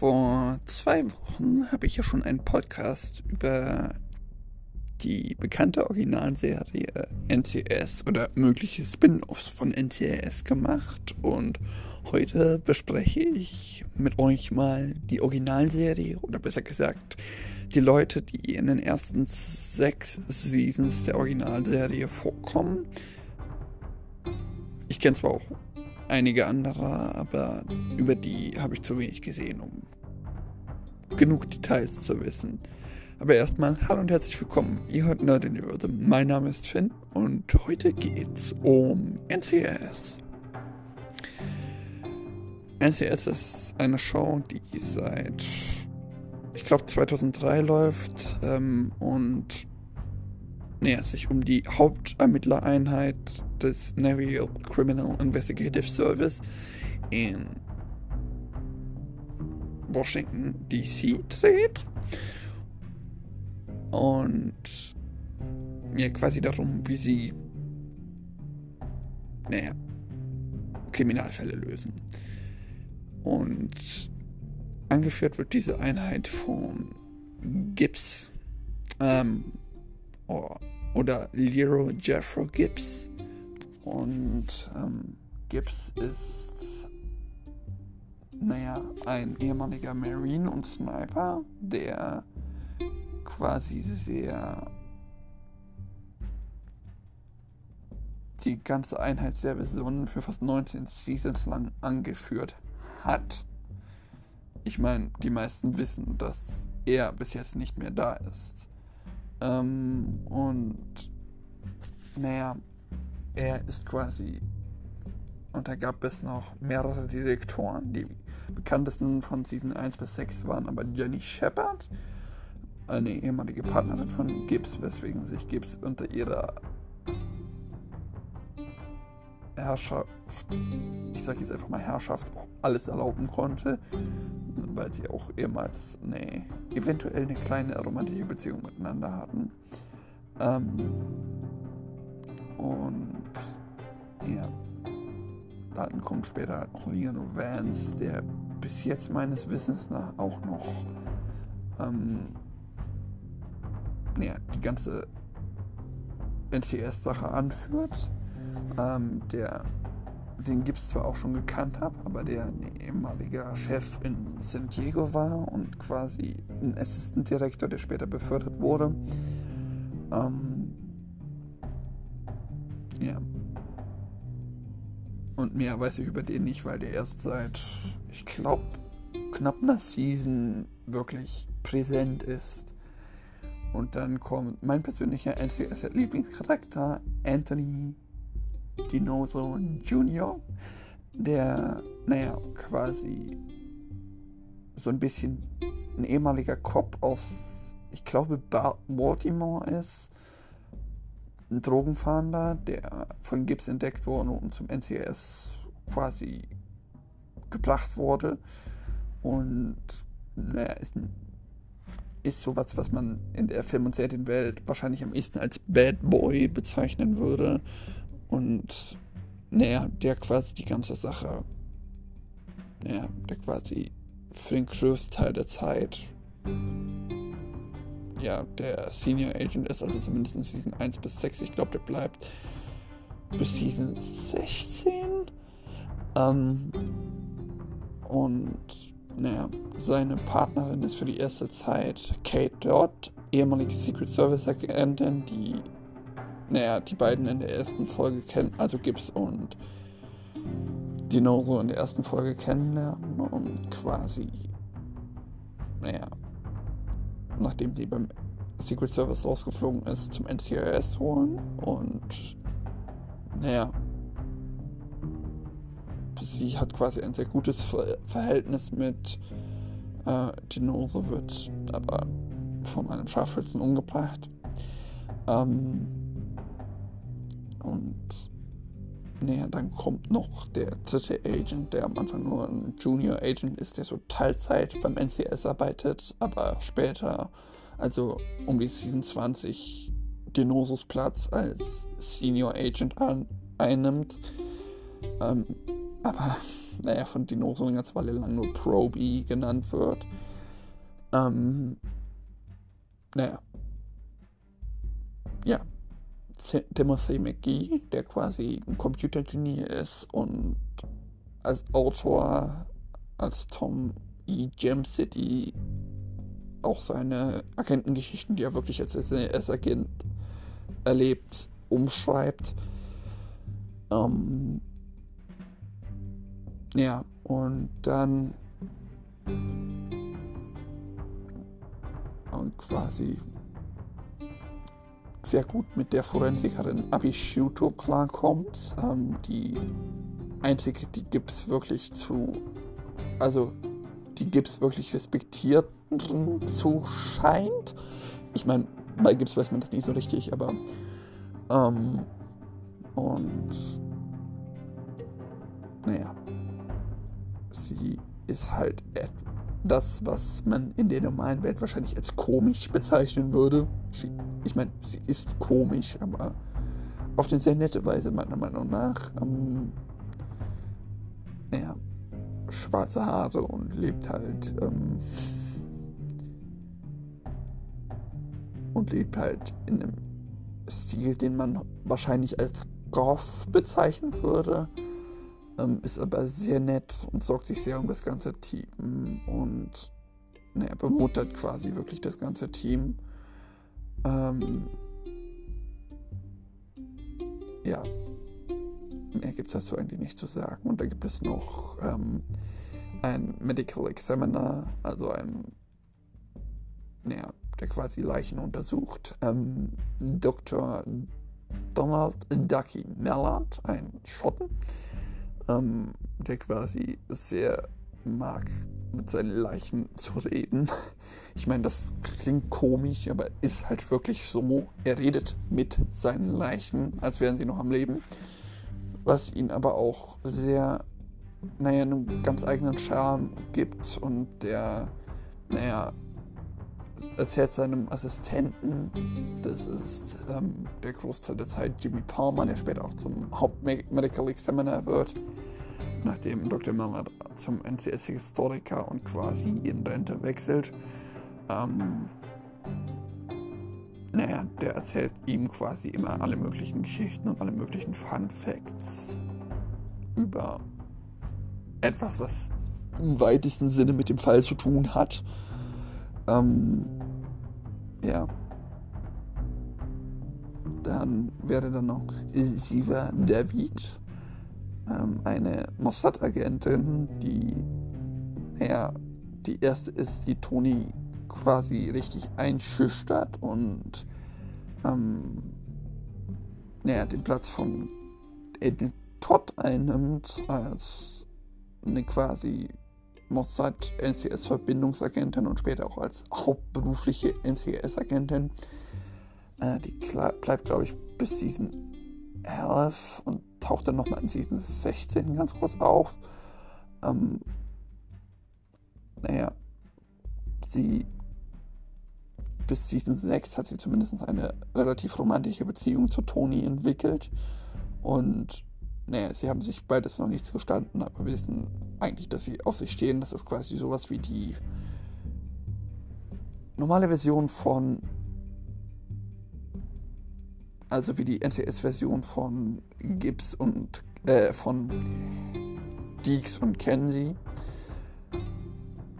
Vor zwei Wochen habe ich ja schon einen Podcast über die bekannte Originalserie NCS oder mögliche Spin-offs von NCS gemacht und heute bespreche ich mit euch mal die Originalserie oder besser gesagt die Leute, die in den ersten sechs Seasons der Originalserie vorkommen. Ich kenne zwar auch einige andere, aber über die habe ich zu wenig gesehen, um genug Details zu wissen. Aber erstmal, hallo und herzlich willkommen. Ihr hört Nerd Universum. Mein Name ist Finn und heute geht's um NCS. NCS ist eine Show, die seit, ich glaube, 2003 läuft ähm, und nähert sich um die Hauptermittlereinheit des Naval Criminal Investigative Service in Washington, D.C. dreht. Und ja, quasi darum, wie sie, naja, Kriminalfälle lösen. Und angeführt wird diese Einheit von Gibbs ähm, oder Lero Jeffro Gibbs. Und ähm, Gibbs ist, naja, ein ehemaliger Marine und Sniper, der quasi sehr die ganze Einheit sehr besonnen für fast 19 Seasons lang angeführt hat. Ich meine, die meisten wissen, dass er bis jetzt nicht mehr da ist. Ähm, und naja, er ist quasi. Und da gab es noch mehrere Direktoren. Die bekanntesten von Season 1 bis 6 waren aber Jenny Shepard, eine ehemalige Partnerin von Gibbs, weswegen sich Gibbs unter ihrer Herrschaft, ich sage jetzt einfach mal Herrschaft, alles erlauben konnte, weil sie auch ehemals eine, eventuell eine kleine romantische Beziehung miteinander hatten. Ähm, und ja, dann kommt später halt noch Leon Vance, der bis jetzt meines Wissens nach auch noch ähm, ja, die ganze NCS-Sache anführt. Ähm, der den Gibbs zwar auch schon gekannt habe, aber der ein ehemaliger Chef in San Diego war und quasi ein Assistant Director, der später befördert wurde. Ähm, ja. Und mehr weiß ich über den nicht, weil der erst seit, ich glaube, knapp einer Season wirklich präsent ist. Und dann kommt mein persönlicher NCS-Lieblingscharakter, Anthony Dinoso Jr., der, naja, quasi so ein bisschen ein ehemaliger Cop aus, ich glaube, Baltimore ist. Ein Drogenfahnder, der von Gibbs entdeckt wurde und zum NCS quasi gebracht wurde. Und naja, ist, ist sowas, was man in der Film- und Serienwelt wahrscheinlich am ehesten als Bad Boy bezeichnen würde. Und naja, der quasi die ganze Sache, naja, der quasi für den größten Teil der Zeit ja, der Senior Agent ist, also zumindest in Season 1 bis 6. Ich glaube, der bleibt bis Season 16. Ähm, und naja, seine Partnerin ist für die erste Zeit Kate Dodd, ehemalige Secret Service Agentin, die naja, die beiden in der ersten Folge kennen, also Gibbs und Dino so in der ersten Folge kennenlernen und quasi, naja, nachdem die beim Secret Service rausgeflogen ist, zum NCIS holen und, naja, sie hat quasi ein sehr gutes Verhältnis mit äh, Dinoso, wird aber von einem Scharfschützen umgebracht. Ähm, und naja, dann kommt noch der dritte Agent, der am Anfang nur ein Junior Agent ist, der so Teilzeit beim NCS arbeitet, aber später, also um die Season 20, Dinosus Platz als Senior Agent an, einnimmt. Ähm, aber naja, von Dinosaurier eine ganze Weile lang nur Proby genannt wird. Ähm, naja. Ja. Timothy McGee, der quasi ein Computergenie ist und als Autor, als Tom E. Gem City auch seine Agentengeschichten, die er wirklich als SAS-Agent erlebt, umschreibt. Ähm, ja, und dann und quasi sehr gut mit der Forensikerin Abishuto klarkommt. Ähm, die einzige, die Gibbs wirklich zu, also die Gibbs wirklich respektiert zu scheint. Ich meine, bei Gibbs weiß man das nicht so richtig, aber ähm, und naja, sie ist halt das, was man in der normalen Welt wahrscheinlich als komisch bezeichnen würde. Ich meine, sie ist komisch, aber auf eine sehr nette Weise meiner Meinung nach. Ähm, naja, schwarze Haare und lebt halt ähm, und lebt halt in einem Stil, den man wahrscheinlich als Goth bezeichnen würde. Ähm, ist aber sehr nett und sorgt sich sehr um das ganze Team und naja, bemuttert quasi wirklich das ganze Team. Ähm, ja, mehr gibt es dazu eigentlich nicht zu sagen. Und da gibt es noch ähm, ein Medical Examiner, also ein, naja, der quasi Leichen untersucht. Ähm, Dr. Donald Ducky Mallard, ein Schotten, ähm, der quasi sehr mag, mit seinen Leichen zu reden. Ich meine, das klingt komisch, aber ist halt wirklich so. Er redet mit seinen Leichen, als wären sie noch am Leben. Was ihn aber auch sehr, naja, einen ganz eigenen Charme gibt und der, naja, erzählt seinem Assistenten, das ist ähm, der Großteil der Zeit Jimmy Palmer, der später auch zum Hauptmedical Examiner wird, nachdem Dr. Miller zum NCS-Historiker und quasi in Rente wechselt. Ähm, naja, der erzählt ihm quasi immer alle möglichen Geschichten und alle möglichen Fun Facts über etwas, was im weitesten Sinne mit dem Fall zu tun hat. Ähm, ja. Dann wäre dann noch Siva David, ähm, eine Mossad-Agentin, die, naja, die erste ist, die Toni quasi richtig einschüchtert und ähm, naja, den Platz von Agent Todd einnimmt als eine quasi Mossad NCS-Verbindungsagentin und später auch als hauptberufliche NCS-Agentin. Äh, die bleibt, glaube ich, bis Season 11 und taucht dann nochmal in Season 16 ganz kurz auf. Ähm, naja, sie bis Season 6 hat sie zumindest eine relativ romantische Beziehung zu Toni entwickelt. Und naja, sie haben sich beides noch nichts verstanden, aber wissen eigentlich, dass sie auf sich stehen. Das ist quasi sowas wie die normale Version von. Also wie die NCS-Version von Gibbs und. Äh, von Deeks und Kenzie.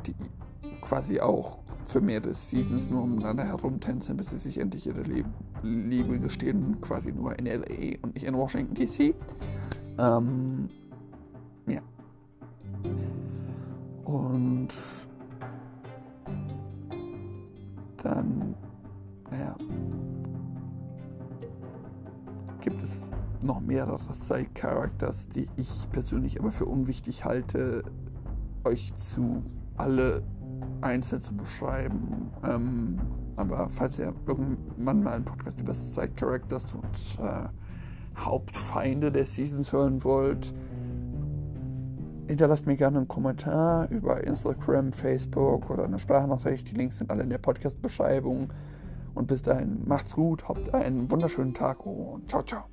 Die quasi auch für mehrere Seasons nur umeinander herumtänzen, bis sie sich endlich ihre Liebe gestehen, quasi nur in LA und nicht in Washington DC. Ähm. Und dann, naja, gibt es noch mehrere Side-Characters, die ich persönlich aber für unwichtig halte, euch zu alle einzeln zu beschreiben. Ähm, aber falls ihr irgendwann mal einen Podcast über Side-Characters und äh, Hauptfeinde der Seasons hören wollt, hinterlasst mir gerne einen Kommentar über Instagram, Facebook oder eine Sprachnachricht. Die Links sind alle in der Podcast-Beschreibung. Und bis dahin, macht's gut, habt einen wunderschönen Tag und ciao, ciao.